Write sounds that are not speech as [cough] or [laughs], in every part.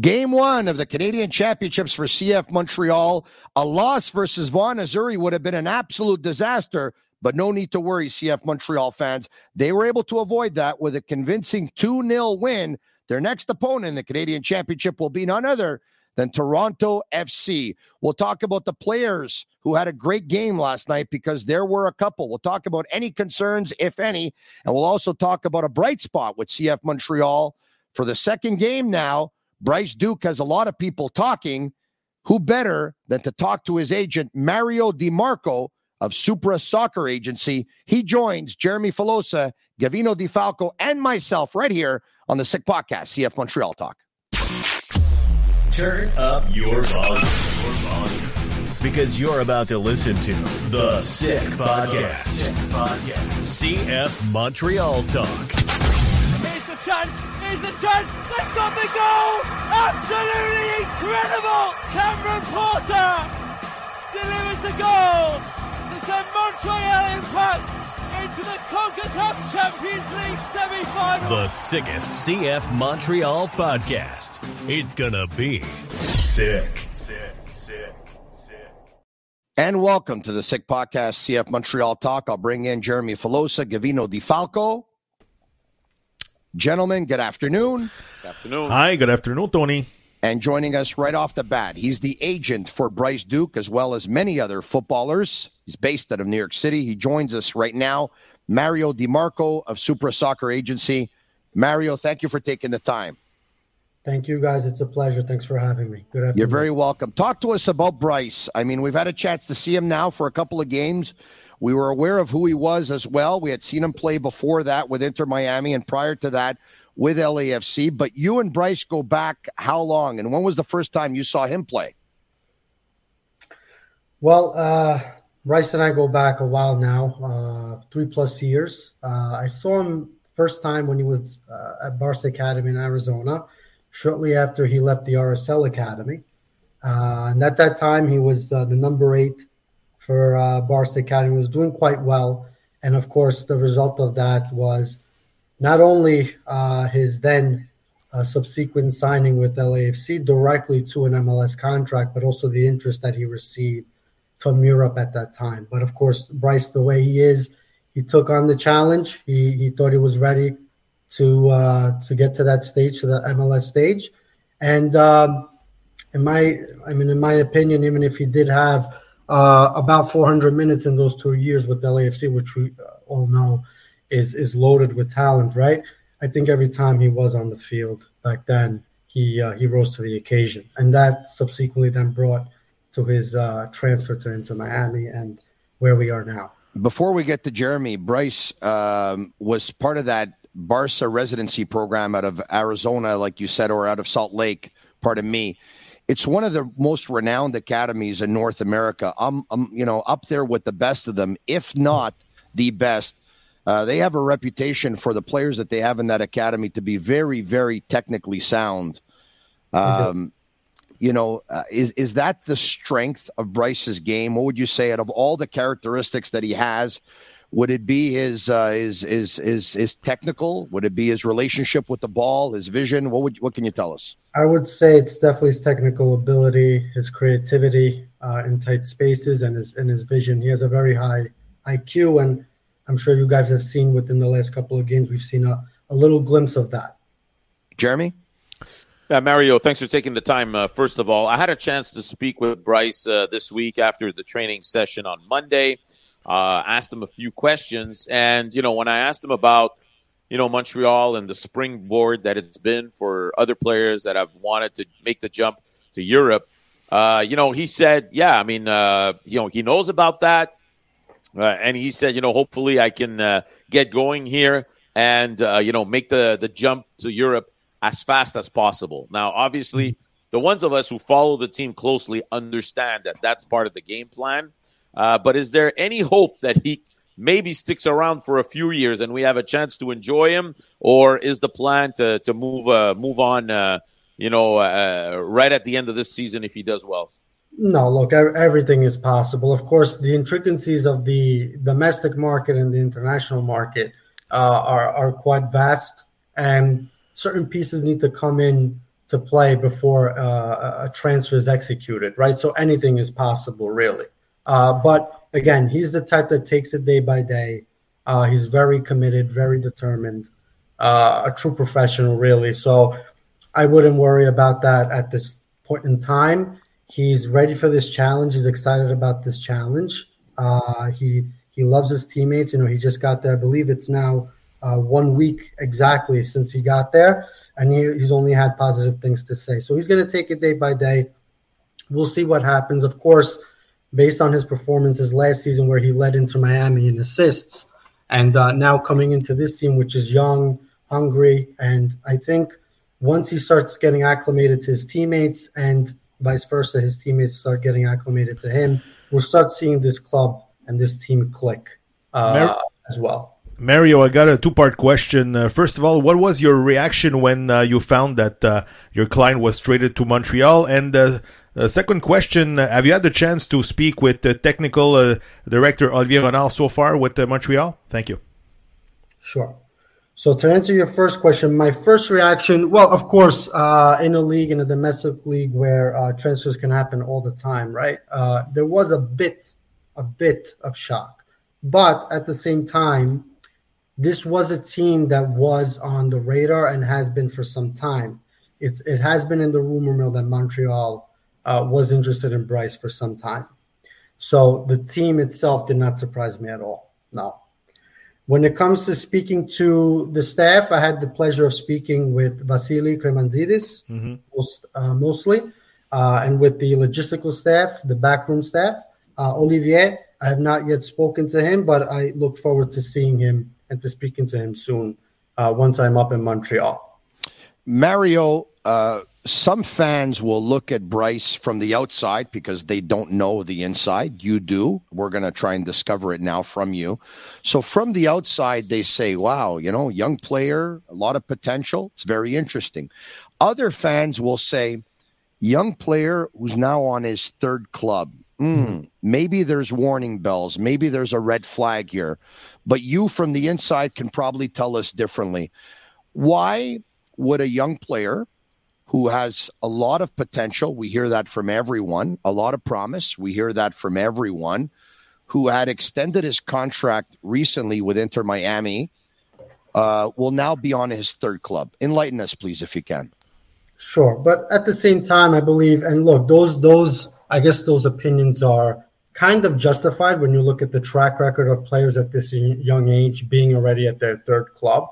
Game one of the Canadian Championships for CF Montreal. A loss versus Vaughan Azzurri would have been an absolute disaster, but no need to worry, CF Montreal fans. They were able to avoid that with a convincing 2 0 win. Their next opponent in the Canadian Championship will be none other than Toronto FC. We'll talk about the players who had a great game last night because there were a couple. We'll talk about any concerns, if any, and we'll also talk about a bright spot with CF Montreal for the second game now. Bryce Duke has a lot of people talking. Who better than to talk to his agent, Mario Di Marco of Supra Soccer Agency? He joins Jeremy Filosa, Gavino De Falco, and myself right here on the Sick Podcast, CF Montreal Talk. Turn up your volume. Because you're about to listen to The Sick Podcast. Sick Podcast. CF Montreal Talk. Here's the chance. Here's the chance. They've got the goal. Absolutely incredible. Cameron Porter delivers the goal to send Montreal Impact into the CONCACAF Champions League semi-final. The sickest CF Montreal podcast. It's gonna be sick. Sick, sick, sick. And welcome to the Sick Podcast, CF Montreal Talk. I'll bring in Jeremy Filosa, Gavino De Falco. Gentlemen, good afternoon. Good afternoon. Hi, good afternoon, Tony. And joining us right off the bat, he's the agent for Bryce Duke as well as many other footballers. He's based out of New York City. He joins us right now, Mario Di Marco of Supra Soccer Agency. Mario, thank you for taking the time. Thank you, guys. It's a pleasure. Thanks for having me. Good afternoon. You're very welcome. Talk to us about Bryce. I mean, we've had a chance to see him now for a couple of games. We were aware of who he was as well. We had seen him play before that with Inter Miami, and prior to that with LAFC. But you and Bryce go back how long? And when was the first time you saw him play? Well, uh, Bryce and I go back a while now, uh, three plus years. Uh, I saw him first time when he was uh, at Barca Academy in Arizona, shortly after he left the RSL Academy. Uh, and at that time, he was uh, the number eight for uh, Barca Academy. Was doing quite well. And of course, the result of that was not only uh, his then uh, subsequent signing with LAFC directly to an MLS contract, but also the interest that he received from Europe at that time. But of course, Bryce, the way he is, he took on the challenge. He he thought he was ready to uh, to get to that stage, to the MLS stage, and um, in my I mean, in my opinion, even if he did have uh, about 400 minutes in those two years with LAFC, which we uh, all know is is loaded with talent, right? I think every time he was on the field back then, he uh, he rose to the occasion, and that subsequently then brought to his uh, transfer to Inter Miami and where we are now. Before we get to Jeremy, Bryce um, was part of that Barca residency program out of Arizona, like you said, or out of Salt Lake. Pardon me. It's one of the most renowned academies in North America. I'm, I'm you know, up there with the best of them, if not the best. Uh, they have a reputation for the players that they have in that academy to be very, very technically sound. Um, you know, uh, is is that the strength of Bryce's game? What would you say out of all the characteristics that he has? Would it be his uh, his, his his his technical? Would it be his relationship with the ball, his vision? What would what can you tell us? I would say it's definitely his technical ability, his creativity uh, in tight spaces, and his and his vision. He has a very high IQ, and I'm sure you guys have seen within the last couple of games, we've seen a, a little glimpse of that. Jeremy? Yeah, Mario, thanks for taking the time. Uh, first of all, I had a chance to speak with Bryce uh, this week after the training session on Monday. Uh, asked him a few questions, and you know, when I asked him about you know Montreal and the springboard that it's been for other players that have wanted to make the jump to Europe, uh, you know, he said, yeah, I mean, uh, you know, he knows about that, uh, and he said, you know, hopefully I can get going here and you know make the the jump to Europe as fast as possible. Now, obviously, the ones of us who follow the team closely understand that that's part of the game plan. Uh, but is there any hope that he maybe sticks around for a few years and we have a chance to enjoy him, or is the plan to to move uh, move on? Uh, you know, uh, right at the end of this season if he does well. No, look, everything is possible. Of course, the intricacies of the domestic market and the international market uh, are are quite vast, and certain pieces need to come in to play before uh, a transfer is executed, right? So anything is possible, really. Uh, but again, he's the type that takes it day by day. Uh, he's very committed, very determined, uh, a true professional, really. So I wouldn't worry about that at this point in time. He's ready for this challenge. He's excited about this challenge. Uh, he he loves his teammates. You know, he just got there. I believe it's now uh, one week exactly since he got there, and he, he's only had positive things to say. So he's going to take it day by day. We'll see what happens. Of course, based on his performances last season, where he led Inter Miami in assists, and uh, now coming into this team, which is young, hungry, and I think once he starts getting acclimated to his teammates and vice versa, his teammates start getting acclimated to him, we'll start seeing this club and this team click uh, Mer- as well. Mario, I got a two part question. Uh, first of all, what was your reaction when uh, you found that uh, your client was traded to Montreal? And uh, second question, uh, have you had the chance to speak with the technical uh, director Olivier Renard so far with Montreal? Thank you. Sure. So to answer your first question, my first reaction, well, of course, in a league, in a domestic league where transfers can happen all the time, right? there was a bit, a bit of shock, but at the same time, this was a team that was on the radar and has been for some time. It has been in the rumor mill that Montreal uh, was interested in Bryce for some time. So the team itself did not surprise me at all. No. When it comes to speaking to the staff, I had the pleasure of speaking with Vassili Cremanzidis mm-hmm. most, uh, mostly, uh, and with the logistical staff, the backroom staff. Uh, Olivier, I have not yet spoken to him, but I look forward to seeing him and to speaking to him soon uh, once I'm up in Montreal. Mario, uh, some fans will look at Bryce from the outside because they don't know the inside. You do. We're going to try and discover it now from you. So, from the outside, they say, wow, you know, young player, a lot of potential. It's very interesting. Other fans will say, young player who's now on his third club. Mm, maybe there's warning bells. Maybe there's a red flag here but you from the inside can probably tell us differently. Why would a young player who has a lot of potential, we hear that from everyone, a lot of promise, we hear that from everyone, who had extended his contract recently with Inter Miami, uh, will now be on his third club. Enlighten us, please, if you can. Sure, but at the same time, I believe, and look, those those I guess those opinions are kind of justified when you look at the track record of players at this young age being already at their third club.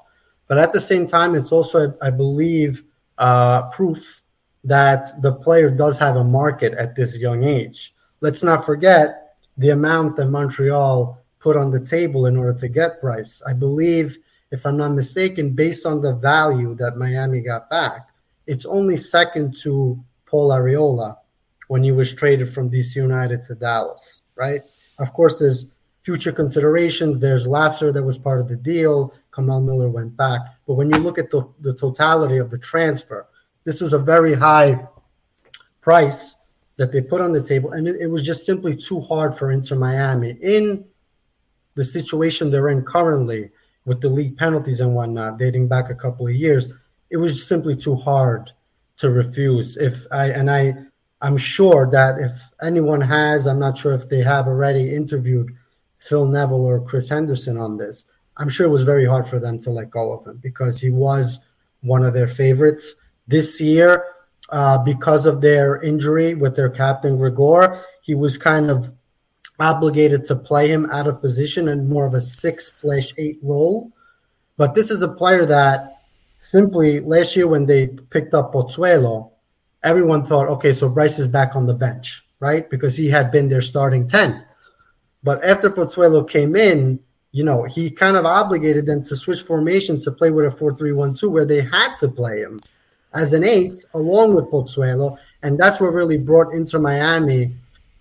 But at the same time, it's also, I believe, uh, proof that the player does have a market at this young age. Let's not forget the amount that Montreal put on the table in order to get Bryce. I believe, if I'm not mistaken, based on the value that Miami got back, it's only second to Paul Arriola when he was traded from DC United to Dallas, right? Of course, there's future considerations. There's Lassiter that was part of the deal. Kamal Miller went back. But when you look at the, the totality of the transfer, this was a very high price that they put on the table. And it, it was just simply too hard for Inter Miami in the situation they're in currently with the league penalties and whatnot, dating back a couple of years. It was simply too hard to refuse. If I and I I'm sure that if anyone has, I'm not sure if they have already interviewed Phil Neville or Chris Henderson on this. I'm sure it was very hard for them to let go of him because he was one of their favorites. This year, uh, because of their injury with their captain Gregore, he was kind of obligated to play him out of position in more of a six slash eight role. But this is a player that simply last year when they picked up Pozuelo, everyone thought, okay, so Bryce is back on the bench, right? Because he had been their starting 10. But after Pozuelo came in, you know, he kind of obligated them to switch formation to play with a 4 3 1 2, where they had to play him as an eight along with Pozuelo. And that's what really brought Inter Miami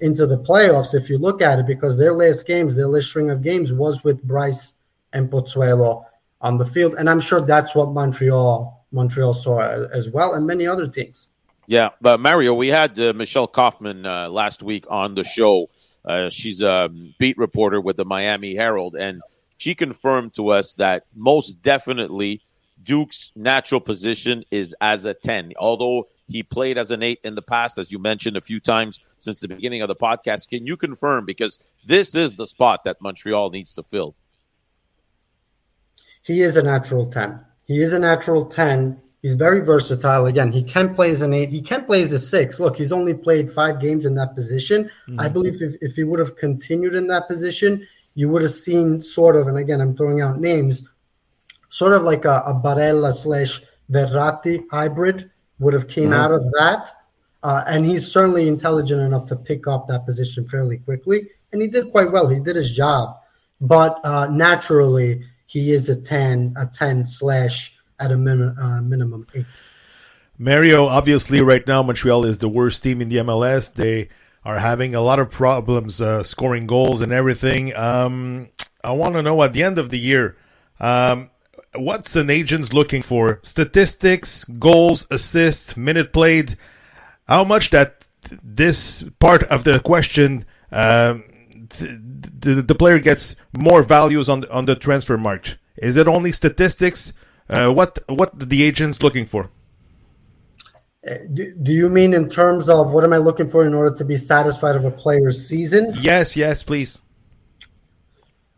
into the playoffs, if you look at it, because their last games, their last string of games was with Bryce and Pozuelo on the field. And I'm sure that's what Montreal Montreal saw as well, and many other teams. Yeah, but Mario, we had uh, Michelle Kaufman uh, last week on the show. Uh, she's a beat reporter with the Miami Herald, and she confirmed to us that most definitely Duke's natural position is as a 10. Although he played as an eight in the past, as you mentioned a few times since the beginning of the podcast. Can you confirm? Because this is the spot that Montreal needs to fill. He is a natural 10. He is a natural 10. He's very versatile. Again, he can play as an eight. He can play as a six. Look, he's only played five games in that position. Mm-hmm. I believe if, if he would have continued in that position, you would have seen sort of, and again, I'm throwing out names, sort of like a, a Barella slash Verratti hybrid would have came mm-hmm. out of that. Uh, and he's certainly intelligent enough to pick up that position fairly quickly. And he did quite well. He did his job. But uh, naturally, he is a 10, a 10 slash at a min- uh, minimum eight. Mario, obviously, right now, Montreal is the worst team in the MLS. They are having a lot of problems uh, scoring goals and everything. Um, I want to know at the end of the year, um, what's an agent's looking for? Statistics, goals, assists, minute played. How much that this part of the question, um, the, the player gets more values on on the transfer market. Is it only statistics? Uh, what what the agent's looking for? Uh, do, do you mean in terms of what am I looking for in order to be satisfied of a player's season? Yes, yes, please.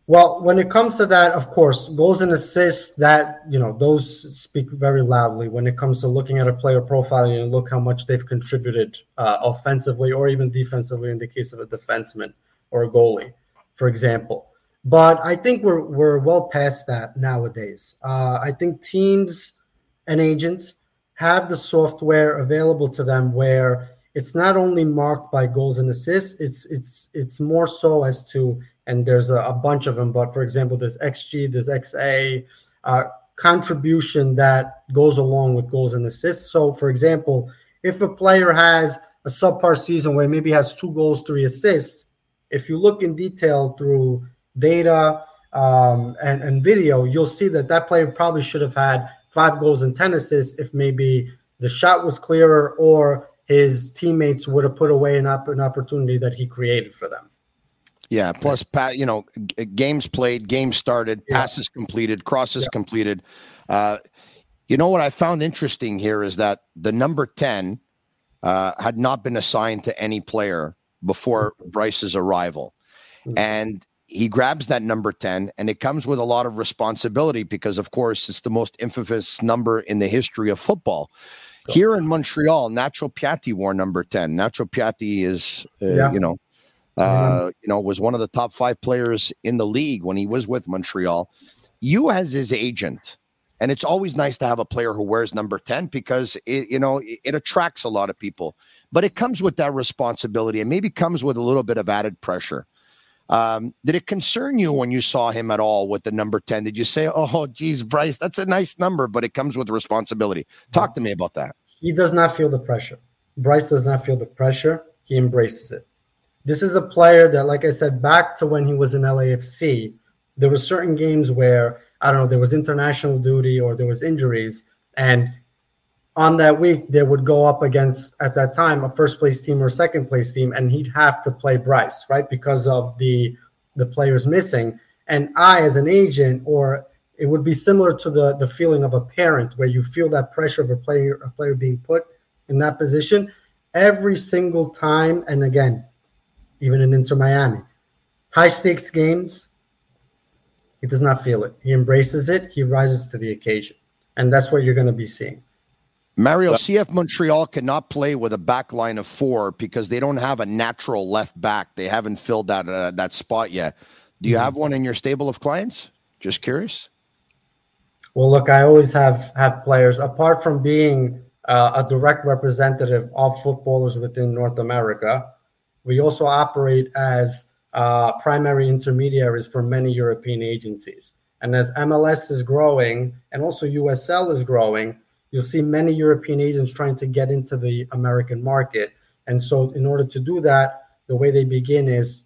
Well, when it comes to that, of course, goals and assists, that, you know, those speak very loudly when it comes to looking at a player profile and look how much they've contributed uh, offensively or even defensively in the case of a defenseman or a goalie, for example. But I think we're, we're well past that nowadays. Uh, I think teams and agents have the software available to them where it's not only marked by goals and assists, it's, it's, it's more so as to and there's a, a, bunch of them. But for example, there's XG, there's XA, uh, contribution that goes along with goals and assists. So, for example, if a player has a subpar season where maybe has two goals, three assists, if you look in detail through data um, and, and video, you'll see that that player probably should have had five goals and 10 assists if maybe the shot was clearer or his teammates would have put away an, op- an opportunity that he created for them. Yeah. Plus, Pat, you know, g- games played, games started, yeah. passes completed, crosses yeah. completed. Uh, you know what I found interesting here is that the number 10 uh, had not been assigned to any player before mm-hmm. Bryce's arrival. Mm-hmm. And he grabs that number 10, and it comes with a lot of responsibility because, of course, it's the most infamous number in the history of football. Here in Montreal, Nacho Piatti wore number 10. Nacho Piatti is, uh, yeah. you know, uh, you know, was one of the top five players in the league when he was with Montreal. You as his agent, and it's always nice to have a player who wears number 10 because it, you know, it, it attracts a lot of people. But it comes with that responsibility and maybe comes with a little bit of added pressure. Um, did it concern you when you saw him at all with the number 10? Did you say, oh, geez, Bryce, that's a nice number, but it comes with responsibility? Talk to me about that. He does not feel the pressure. Bryce does not feel the pressure. He embraces it. This is a player that, like I said, back to when he was in LAFC, there were certain games where I don't know there was international duty or there was injuries, and on that week they would go up against at that time a first place team or second place team, and he'd have to play Bryce right because of the the players missing. And I, as an agent, or it would be similar to the the feeling of a parent where you feel that pressure of a player a player being put in that position every single time. And again, even in Inter Miami. High stakes games, he does not feel it. He embraces it, he rises to the occasion. And that's what you're going to be seeing. Mario, CF Montreal cannot play with a back line of four because they don't have a natural left back. They haven't filled that uh, that spot yet. Do you mm-hmm. have one in your stable of clients? Just curious. Well, look, I always have have players apart from being uh, a direct representative of footballers within North America. We also operate as uh, primary intermediaries for many European agencies. And as MLS is growing and also USL is growing, you'll see many European agents trying to get into the American market. And so, in order to do that, the way they begin is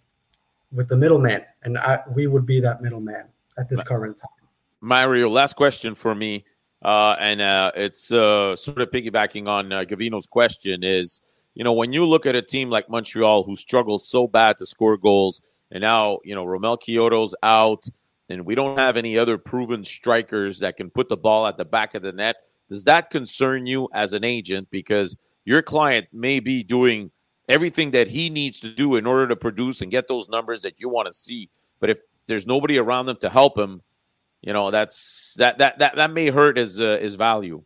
with the middleman, and I, we would be that middleman at this current time. Mario, last question for me, uh, and uh, it's uh, sort of piggybacking on uh, Gavino's question is, you know, when you look at a team like Montreal who struggles so bad to score goals, and now you know Romell Quioto's out, and we don't have any other proven strikers that can put the ball at the back of the net does that concern you as an agent? Because your client may be doing everything that he needs to do in order to produce and get those numbers that you want to see. But if there's nobody around them to help him, you know that's that that that, that may hurt his uh, his value.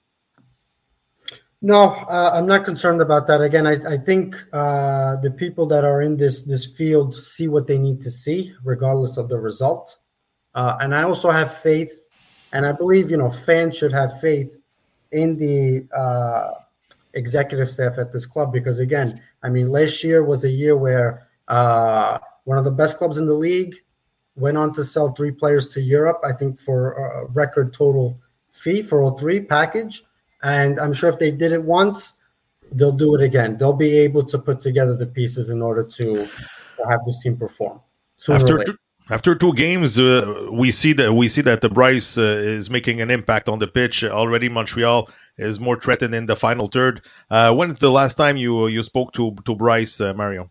No, uh, I'm not concerned about that. Again, I, I think uh, the people that are in this this field see what they need to see, regardless of the result. Uh, and I also have faith, and I believe you know fans should have faith in the uh, executive staff at this club because again, I mean, last year was a year where uh, one of the best clubs in the league went on to sell three players to Europe. I think for a record total fee for all three package, and I'm sure if they did it once, they'll do it again. They'll be able to put together the pieces in order to, have this team perform. After after two games, uh, we see that we see that the Bryce uh, is making an impact on the pitch already. Montreal is more threatened in the final third. Uh, when is the last time you you spoke to to Bryce, uh, Mario?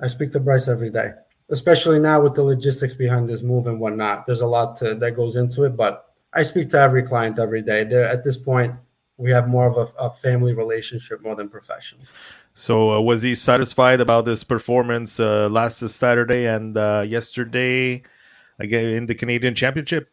I speak to Bryce every day, especially now with the logistics behind this move and whatnot. There's a lot to, that goes into it, but I speak to every client every day. At this point, we have more of a, a family relationship more than professional. So uh, was he satisfied about his performance uh, last Saturday and uh, yesterday again in the Canadian Championship?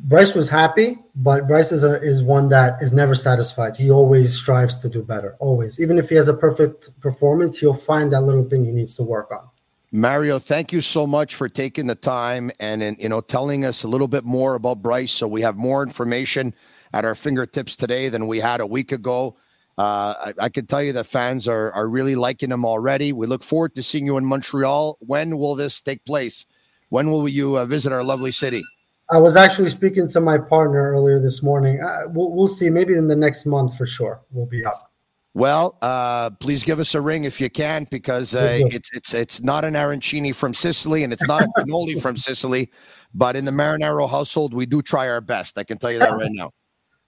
Bryce was happy, but Bryce is, a, is one that is never satisfied. He always strives to do better, always. Even if he has a perfect performance, he'll find that little thing he needs to work on. Mario, thank you so much for taking the time and, and you know telling us a little bit more about Bryce, so we have more information at our fingertips today than we had a week ago. Uh, I, I, can tell you that fans are are really liking him already. We look forward to seeing you in Montreal. When will this take place? When will you uh, visit our lovely city? I was actually speaking to my partner earlier this morning. Uh, we'll, we'll see. Maybe in the next month for sure, we'll be up. Well, uh, please give us a ring if you can, because uh, it's it's it's not an arancini from Sicily, and it's not a cannoli from Sicily, but in the Marinaro household, we do try our best. I can tell you that [laughs] right now.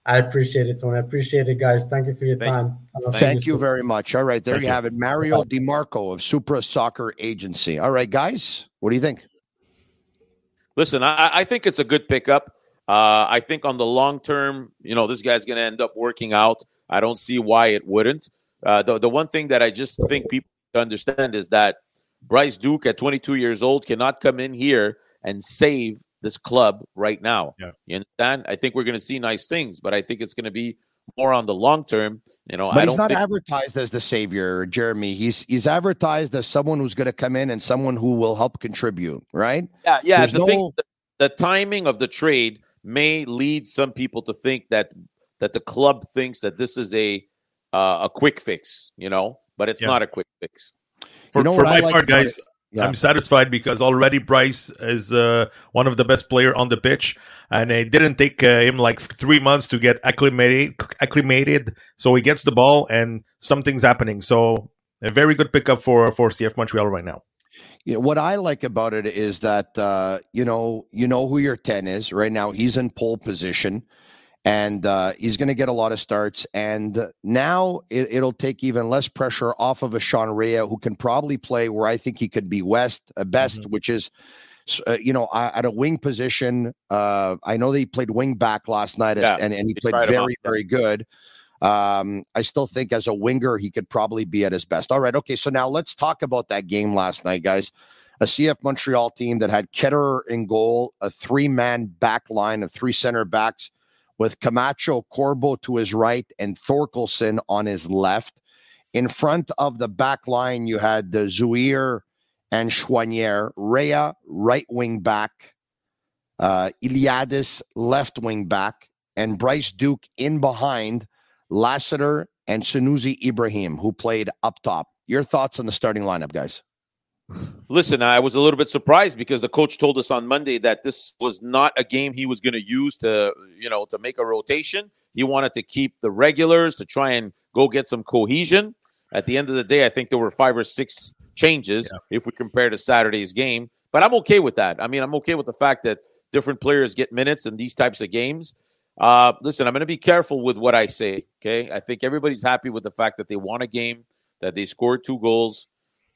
I appreciate it, Tony. I appreciate it, guys. Thank you for your Thank time. You. Thank you, very much. All right, there you, you, have it. Mario Di Marco of Supra Soccer Agency. All right, guys, what do you think? Listen, I, I think it's a good pickup. Uh, I think on the long term, you know, this guy's going to end up working out. I don't see why it wouldn't. Uh, the, the one thing that I just think people understand is that Bryce Duke at 22 years old cannot come in here and save this club right now. Yeah. You understand? I think we're going to see nice things, but I think it's going to be more on the long term. You know, but I he's not think- advertised as the savior, Jeremy. He's he's advertised as someone who's going to come in and someone who will help contribute, right? Yeah, yeah. There's the no... thing, the, the timing of the trade may lead some people to think that that the club thinks that this is a uh, a quick fix, you know, but it's yeah. not a quick fix. For, you know for my like part, guys, yeah. I'm satisfied because already Bryce is uh, one of the best player on the pitch, and it didn't take uh, him like three months to get acclimated. Acclimated, so he gets the ball and something's happening. So a very good pickup for for CF Montreal right now. You know, what I like about it is that uh, you know you know who your ten is right now. He's in pole position and uh, he's going to get a lot of starts. And now it, will take even less pressure off of a Sean Rea, who can probably play where I think he could be west uh, best, mm-hmm. which is. Uh, you know, at a wing position, uh, I know they played wing back last night, yeah, and, and he played very, very good. Um, I still think as a winger, he could probably be at his best. All right. Okay. So now let's talk about that game last night, guys. A CF Montreal team that had Ketterer in goal, a three man back line of three center backs with Camacho Corbo to his right and Thorkelson on his left. In front of the back line, you had the Zouhir and Choinière, Rea, right wing back, uh, Iliadis, left wing back, and Bryce Duke in behind Lassiter and Sunusi Ibrahim, who played up top. Your thoughts on the starting lineup, guys? Listen, I was a little bit surprised because the coach told us on Monday that this was not a game he was going to use to, you know, to make a rotation. He wanted to keep the regulars to try and go get some cohesion. At the end of the day, I think there were five or six changes yeah. if we compare to Saturday's game. But I'm okay with that. I mean, I'm okay with the fact that different players get minutes in these types of games. Uh, listen, I'm going to be careful with what I say. Okay, I think everybody's happy with the fact that they won a game, that they scored two goals.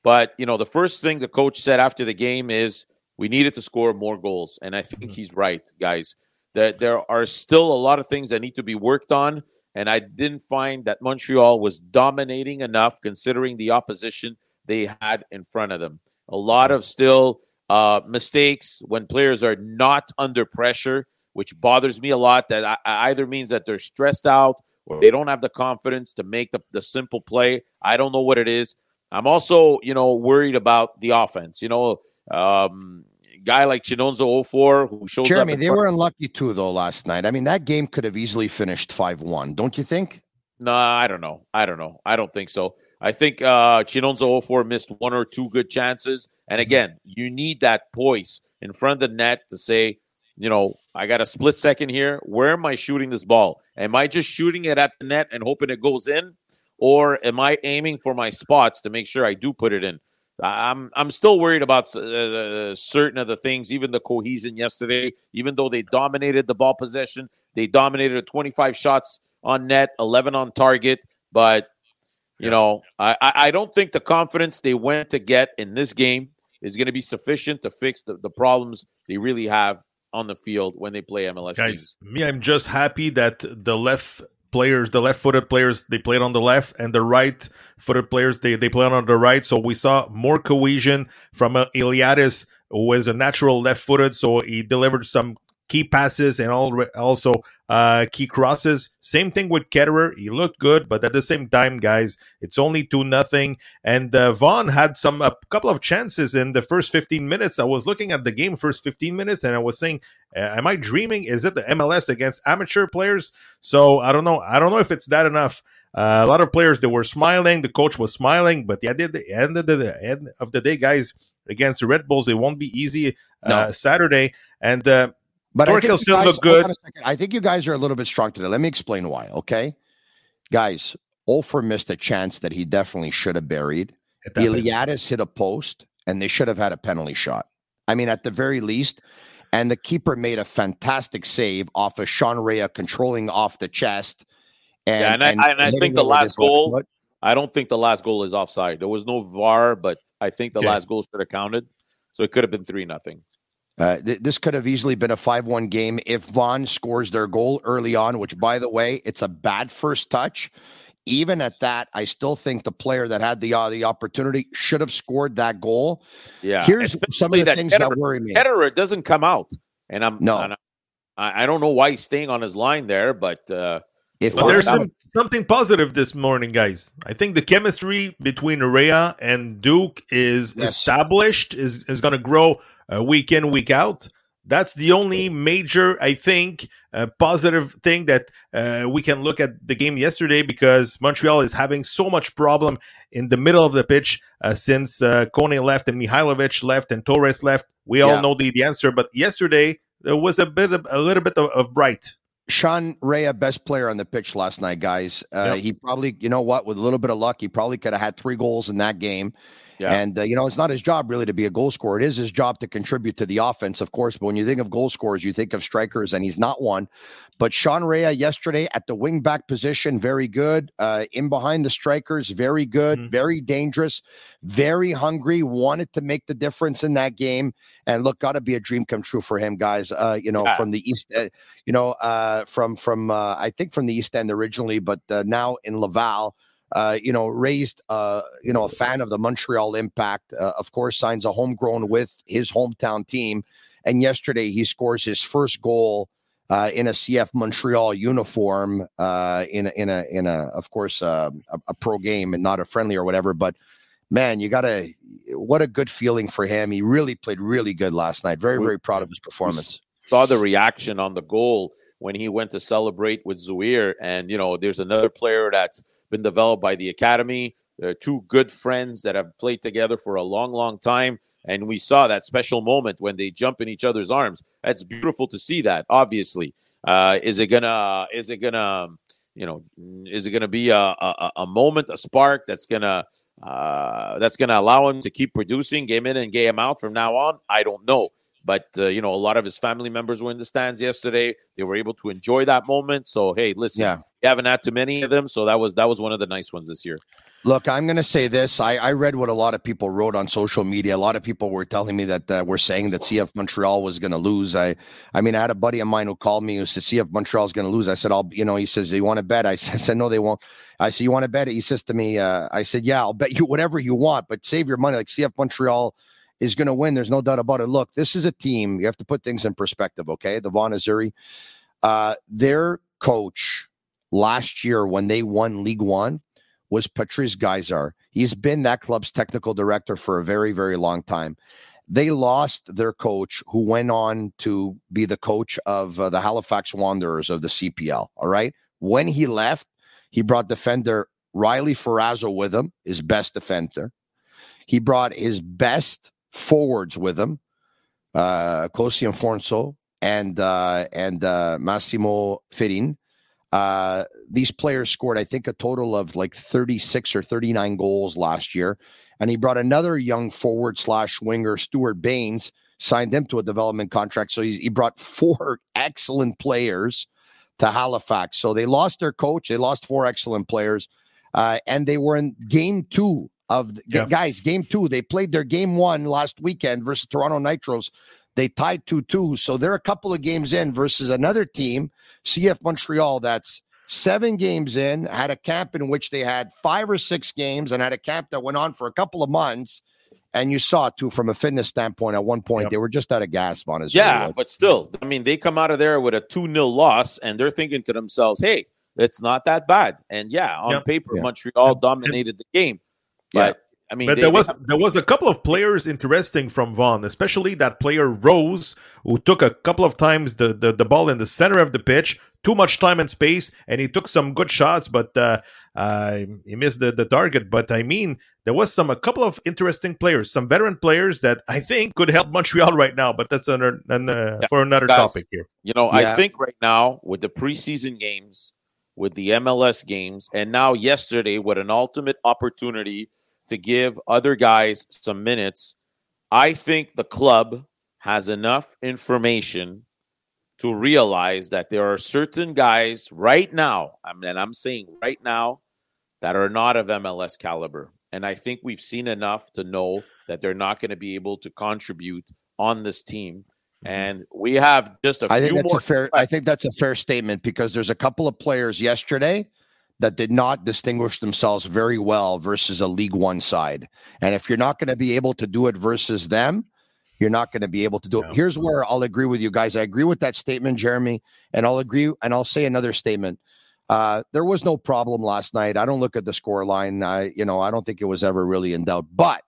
But you know, the first thing the coach said after the game is we needed to score more goals, and I think mm-hmm. he's right, guys. That there are still a lot of things that need to be worked on, and I didn't find that Montreal was dominating enough considering the opposition they had in front of them. A lot of still uh, mistakes when players are not under pressure, which bothers me a lot. That I, either means that they're stressed out or they don't have the confidence to make the, the simple play. I don't know what it is. I'm also, you know, worried about the offense. You know, um, guy like Chinonso Offor who shows up. Jeremy, up. they were unlucky too, though, last night. I mean, that game could have easily finished 5 1, don't you think? No, I don't know. I don't know. I don't think so. I think uh, Chinonso Offor missed one or two good chances. And again, you need that poise in front of the net to say, you know, I got a split second here. Where am I shooting this ball? Am I just shooting it at the net and hoping it goes in? Or am I aiming for my spots to make sure I do put it in? I'm I'm still worried about uh, certain of the things, even the cohesion yesterday. Even though they dominated the ball possession, they dominated 25 shots on net, 11 on target. But you know, I, I don't think the confidence they went to get in this game is going to be sufficient to fix the, the problems they really have on the field when they play MLS Guys, teams. Me, I'm just happy that the left players, the left-footed players, they played on the left, and the right-footed players, they they played on the right. So we saw more cohesion from uh, Iliadis, who is a natural left-footed. So he delivered some key passes and also uh, key crosses. Same thing with Ketterer. He looked good, but at the same time, guys, it's only two nothing. And uh, Vaughan had some a couple of chances in the first 15 minutes. I was looking at the game first 15 minutes, and I was saying, uh, "Am I dreaming? Is it the MLS against amateur players?" So I don't know. I don't know if it's that enough. Uh, a lot of players they were smiling. The coach was smiling, but at the end of the end of the day, guys, against the Red Bulls, it won't be easy uh, no. Saturday. And uh, but Torkel still look good. I think you guys are a little bit strong today. Let me explain why. Okay, guys, Offor missed a chance that he definitely should have buried. Iliadis hit a post, and they should have had a penalty shot. I mean, at the very least. And the keeper made a fantastic save off of Sean Rea controlling off the chest. And, yeah, and, and I, and I think the last goal. I don't think the last goal is offside. There was no VAR, but I think the last goal should have counted. So it could have been three nothing. Uh, th- this could have easily been a 5 1 game if Vaughan scores their goal early on, which, by the way, it's a bad first touch. Even at that, I still think the player that had the uh, the opportunity should have scored that goal. Yeah. Here's some of the that things Ketterer, that worry me. Ketterer doesn't come out. And I'm no. And I, I don't know why he's staying on his line there, but. Uh, if but there's some, something positive this morning, guys. I think the chemistry between Rea and Duke is yes. established, is, is going to grow uh, week in, week out. That's the only major, I think, uh, positive thing that uh, we can look at the game yesterday because Montreal is having so much problem in the middle of the pitch uh, since uh, Kone left and Mihailovic left and Torres left. We yeah. all know the, the answer, but yesterday there was a bit of a little bit of, of bright. Sean Rea, best player on the pitch last night, guys. Uh, yep. He probably, you know what, with a little bit of luck, he probably could have had three goals in that game. Yeah. And, uh, you know, it's not his job really to be a goal scorer. It is his job to contribute to the offense, of course. But when you think of goal scorers, you think of strikers, and he's not one. But Sean Rea yesterday at the wing back position, very good. Uh, in behind the strikers, very good, mm-hmm. very dangerous, very hungry, wanted to make the difference in that game. And look, got to be a dream come true for him, guys. Uh, you know, yeah. from the East, uh, you know, uh, from, from uh, I think from the East End originally, but uh, now in Laval uh, you know, raised, uh, you know, a fan of the Montreal Impact. Uh, of course, signs a homegrown with his hometown team. And yesterday, he scores his first goal uh, in a CF Montreal uniform uh, in a, in a in a of course uh, a, a, pro game and not a friendly or whatever. But man, you gotta what a good feeling for him. He really played really good last night. Very very proud of his performance. saw the reaction on the goal when he went to celebrate with Zouhir, and you know there's another player that's been developed by the academy. They're two good friends that have played together for a long, long time. And we saw that special moment when they jump in each other's arms. That's beautiful to see that, obviously. Uh, is it gonna is it gonna you know is it gonna be a, a, a moment, a spark that's gonna uh, that's gonna allow him to keep producing game in and game out from now on? I don't know. But uh, you know, a lot of his family members were in the stands yesterday. They were able to enjoy that moment. So hey, listen, yeah. you haven't had too many of them, so that was that was one of the nice ones this year. Look, I'm going to say this. I, I, read what a lot of people wrote on social media. A lot of people were telling me that uh, were saying that CF Montreal was going to lose. I, I mean, I had a buddy of mine who called me who said CF Montreal is going to lose. I said, I'll, you know, he says, you want to bet? [laughs] I said, no, they won't. I said, you want to bet it? He says to me, uh, I said, yeah, I'll bet you whatever you want, but save your money. Like CF Montreal is going to win. There's no doubt about it. Look, this is a team. You have to put things in perspective. Okay, the Vaughan Azzurri, uh, their coach last year when they won League One was Patrice Gheisar. He's been that club's technical director for a very, very long time. They lost their coach, who went on to be the coach of uh, the Halifax Wanderers of the CPL. All right. When he left, he brought defender Riley Ferrazzo with him, his best defender. He brought his best forwards with him, uh, Cosi Afonso and uh, and uh, Massimo Ferrin. Uh, these players scored, I think, a total of like 36 or 39 goals last year. And he brought another young forward slash winger, Stuart Baines, signed him to a development contract. So he, he brought [laughs] four excellent players to Halifax. So they lost their coach, they lost four excellent players, uh, and they were in game two of the, yeah. guys. Game two, they played their game one last weekend versus Toronto Nitros. They tied 2 2. So they're a couple of games in versus another team, CF Montreal, that's seven games in, had a camp in which they had five or six games and had a camp that went on for a couple of months. And you saw it too from a fitness standpoint. At one point, yep. they were just out of gas, Vaughan. Yeah, but still, I mean, they come out of there with a two 0 loss, and they're thinking to themselves, "Hey, it's not that bad." And yeah, on yep. paper, yeah. Montreal dominated the game, but I mean, but they, there was there was a couple of players interesting from Vaughan, especially that player Rose, who took a couple of times the, the, the ball in the center of the pitch, too much time and space, and he took some good shots, but uh, uh, he missed the, the target. But I mean, there was some a couple of interesting players, some veteran players that I think could help Montreal right now. But that's another uh, yeah, for another topic here. You know, yeah. I think right now with the preseason games, with the MLS games, and now yesterday with an ultimate opportunity to give other guys some minutes. I think the club has enough information to realize that there are certain guys right now, I mean, and I'm saying right now, that are not of MLS caliber. And I think we've seen enough to know that they're not going to be able to contribute on this team. Mm-hmm. And we have just a I think that's a fair I think that's a fair statement because there's a couple of players yesterday that did not distinguish themselves very well versus a League One side. And if you're not going to be able to do it versus them, you're not going to be able to do it. No. Here's where I'll agree with you guys. I agree with that statement, Jeremy, and I'll agree and I'll say another statement. Uh, there was no problem last night. I don't look at the score line. I, you know, I don't think it was ever really in doubt. But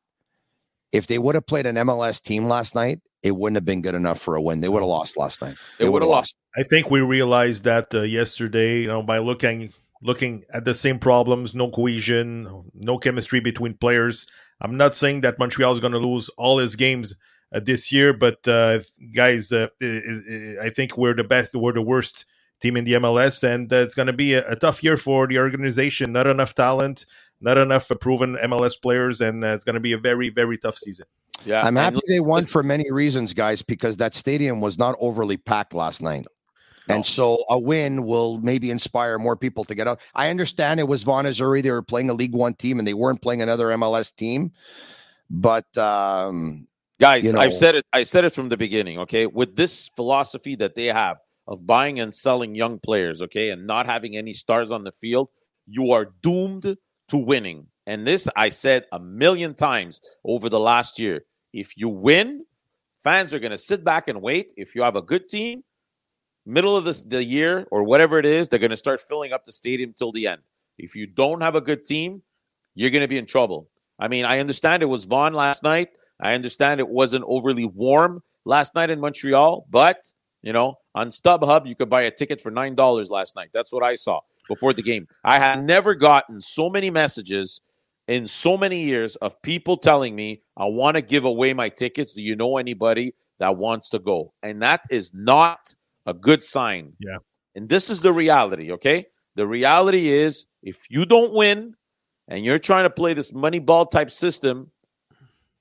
if they would have played an MLS team last night, it wouldn't have been good enough for a win. They would have lost last night. They, would have lost. I think we realized that uh, yesterday, you know, by looking looking at the same problems, no cohesion, no chemistry between players. I'm not saying that Montreal is going to lose all his games uh, this year, but uh, guys, uh, I think we're the best, we're the worst team in the MLS, and uh, it's going to be a, a, tough year for the organization. Not enough talent, not enough proven MLS players, and uh, it's going to be a very, very tough season. Yeah, I'm happy they won for many reasons, guys, because that stadium was not overly packed last night. And so a win will maybe inspire more people to get out. I understand it was Vaughan Azzurri. They were playing a League One team and they weren't playing another MLS team. But um, guys, you know, I've said it. I said it from the beginning. Okay, with this philosophy that they have of buying and selling young players, okay, and not having any stars on the field, you are doomed to winning. And this I said a million times over the last year. If you win, fans are going to sit back and wait. If you have a good team, middle of this, the year or whatever it is, they're going to start filling up the stadium till the end. If you don't have a good team, you're going to be in trouble. I mean, I understand it was Vaughan last night. I understand it wasn't overly warm last night in Montreal, but you know, on StubHub, you could buy a ticket for nine dollars last night. That's what I saw before the game. I had never gotten so many messages in so many years of people telling me, I want to give away my tickets. Do you know anybody that wants to go? And that is not a good sign. Yeah. And this is the reality, okay? The reality is if you don't win and you're trying to play this money ball type system,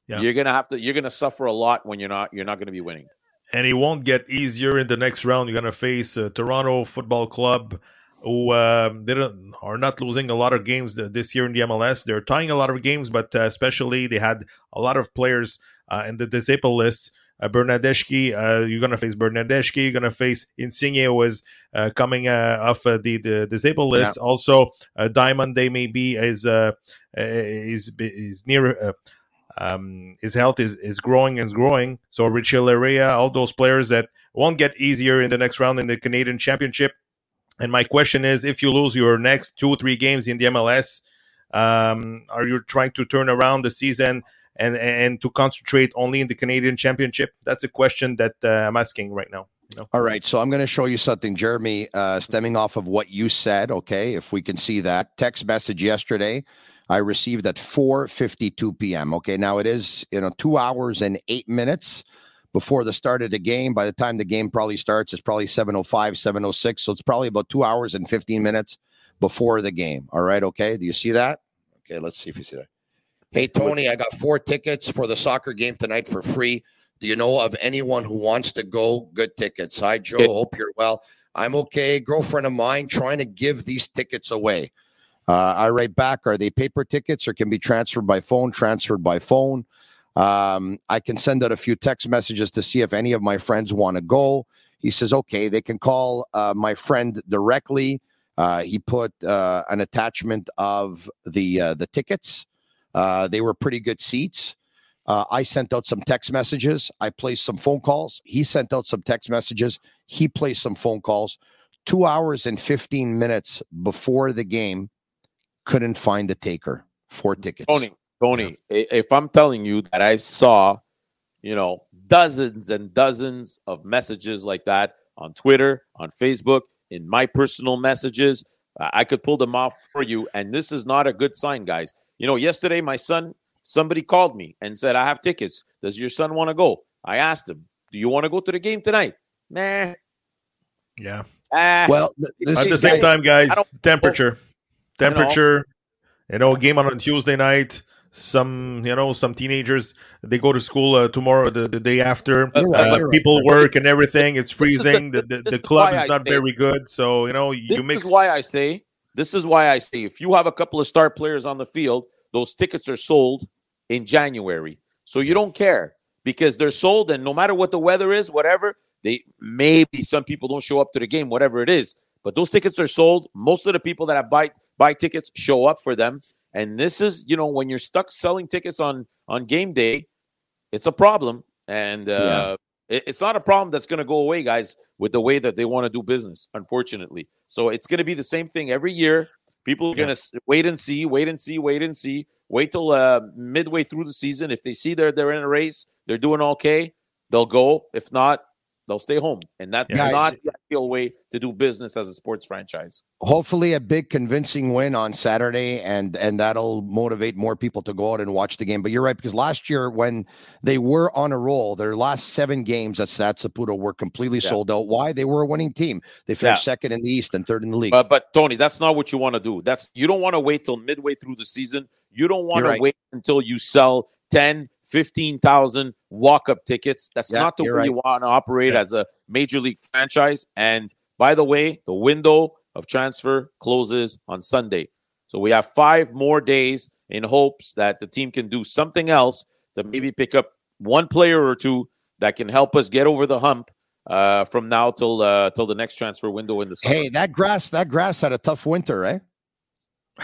Yeah. you're gonna have to you're gonna suffer a lot when you're not you're not gonna be winning. and it won't get easier in the next round. You're going to face uh, Toronto Football Club, who um, they don't, are not losing a lot of games th- this year in the MLS. They're tying a lot of games, but uh, especially they had a lot of players uh, in the disabled list. Uh, Bernardeschi, uh, you're going to face Bernardeschi. You're going to face Insigne, who is uh, coming uh, off uh, the, the disabled list. Also, uh, Diamond Day maybe is is is near. Uh, um, his health is, is growing and growing. So Richie Laryea, all those players that won't get easier in the next round in the Canadian Championship. And my question is, if you lose your next two or three games in the MLS, um, are you trying to turn around the season and and to concentrate only in the Canadian Championship? That's a question that uh, I'm asking right now. Know? All right, so I'm going to show you something, Jeremy, uh, stemming off of what you said. Okay, if we can see that text message yesterday, I received at 4:52 p.m. Okay, now it is you know two hours and eight minutes before the start of the game. By the time the game probably starts, it's probably 7:05, 7:06. So it's probably about two hours and 15 minutes before the game. All right, okay. Do you see that? Okay, let's see if you see that. Hey Tony, I got four tickets for the soccer game tonight for free. Do you know of anyone who wants to go? Good tickets. Hi, Joe. Good. Hope you're well. I'm okay. Girlfriend of mine trying to give these tickets away. Uh, I write back. Are they paper tickets or can be transferred by phone? Transferred by phone. Um, I can send out a few text messages to see if any of my friends want to go. He says, okay, they can call uh, my friend directly. Uh, he put uh, an attachment of the uh, the tickets. Uh, they were pretty good seats. Uh, I sent out some text messages. I placed some phone calls. He sent out some text messages. He placed some phone calls. Two hours and 15 minutes before the game, couldn't find a taker. for tickets. Tony, Tony, i- if I'm telling you that I saw, you know, dozens and dozens of messages like that on Twitter, on Facebook, in my personal messages, I could pull them off for you. And this is not a good sign, guys. You know, yesterday my son, somebody called me and said, I have tickets. Does your son want to go? I asked him, Do you want to go to the game tonight? Nah. Yeah. Ah. Well, th- this At the same time, guys, I don't- temperature, temperature. You know, game on a Tuesday night. Some, you know, some teenagers they go to school uh, tomorrow, the, the day after. You're right, Uh, you're right. people work and everything. It's freezing. the, the, [laughs] the club why is I not say- very good. So you know, this you mix. is why I say this is why I say if you have a couple of star players on the field, those tickets are sold in January. So you don't care because they're sold, and no matter what the weather is, whatever, they maybe some people don't show up to the game, whatever it is. But those tickets are sold. Most of the people that have buy buy tickets show up for them. And this is, you know, when you're stuck selling tickets on on game day, it's a problem. And uh, it's not a problem that's going to go away, guys, with the way that they want to do business, unfortunately. So it's going to be the same thing every year. People are going to wait and see, wait and see, wait and see, wait till uh, midway through the season. If they see they're they're in a race, they're doing okay, they'll go. If not, they'll stay home. And that's Yeah, not the ideal way to do business as a sports franchise. hopefully a big convincing win on Saturday and and that'll motivate more people to go out and watch the game. But you're right because last year when they were on a roll, their last seven games at Stade Saputo were completely Yeah. sold out. Why? They were a winning team. They finished second in the East and third in the league. But but Tony, that's not what you want to do. That's you don't want to wait till midway through the season. You don't want You're to right. wait until you sell 10, 15,000 walk-up tickets. That's Yeah, not the way you're you want to operate as a major league franchise. And by the way, the window of transfer closes on Sunday. So we have 5 more days in hopes that the team can do something else to maybe pick up one player or two that can help us get over the hump uh, from now till uh, till the next transfer window in the summer. hey, that grass, that grass had a tough winter, eh?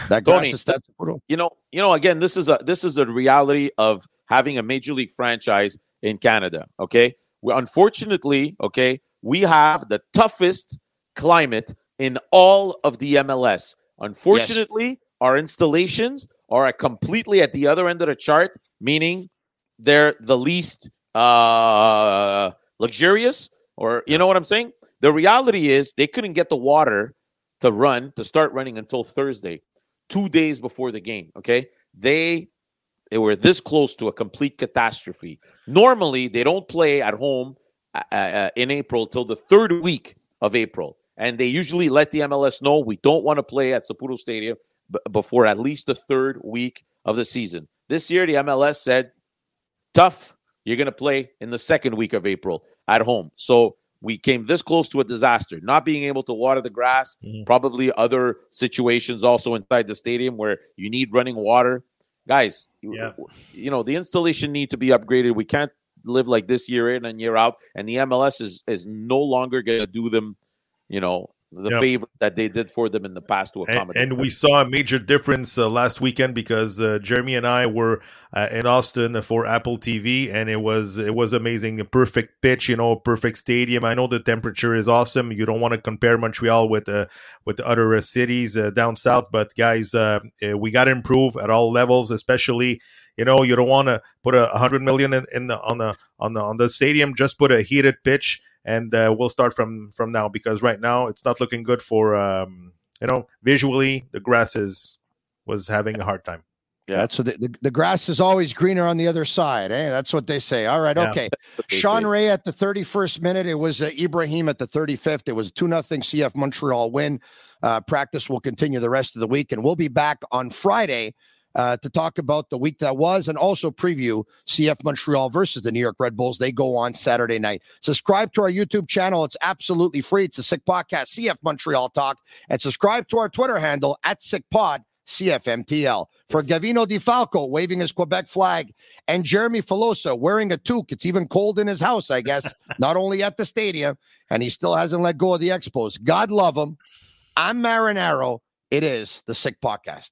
That grass Tony, is Stade Saputo. you know, you know, again, this is a this is the reality of having a major league franchise in Canada. Okay, we, unfortunately, okay, we have the toughest climate in all of the MLS. Unfortunately, yes. our installations are completely at the other end of the chart, meaning they're the least uh, luxurious, or you know what I'm saying? The reality is they couldn't get the water to run to start running until Thursday, two days before the game. Okay, they they were this close to a complete catastrophe. Normally, they don't play at home uh, uh, in April till the third week of April, and they usually let the MLS know we don't want to play at Saputo Stadium b- before at least the third week of the season. This year, the MLS said, "Tough, you're going to play in the second week of April at home." So we came this close to a disaster. Not being able to water the grass, mm-hmm. probably other situations also inside the stadium where you need running water. Guys, yeah. you, you know, the installation need to be upgraded. We can't live like this year in and year out. And the MLS is is no longer going to do them, you know, the yep. favor that they did for them in the past to accommodate. And, and we saw a major difference uh, last weekend because uh, Jeremy and I were uh, in Austin for Apple TV, and it was it was amazing. A perfect pitch, you know, perfect stadium. I know the temperature is awesome. You don't want to compare Montreal with uh, with other uh, cities uh, down south, but guys, uh, we got to improve at all levels, especially. You know, you don't want to put a hundred million in, in the, on the on the on the stadium. Just put a heated pitch and uh, we'll start from from now because right now it's not looking good for um, you know visually the grass is was having a hard time. Yeah, that's what the, the, the, grass is always greener on the other side. Eh? That's what they say. All right, okay. Sean say. Ray at the 31st minute. It was uh, Ibrahim at the 35th. It was 2 nothing CF Montreal win. Uh, practice will continue the rest of the week, and we'll be back on Friday uh, to talk about the week that was and also preview CF Montreal versus the New York Red Bulls. They go on Saturday night. Subscribe to our YouTube channel. It's absolutely free. It's a sick podcast, CF Montreal Talk, and subscribe to our Twitter handle at SickPod. CFMTL. For Gavino De Falco waving his Quebec flag and Jeremy Filosa wearing a toque. It's even cold in his house, I guess, [laughs] not only at the stadium, and he still hasn't let go of the Expos. God love him. I'm Marinaro. It is the Sick Podcast.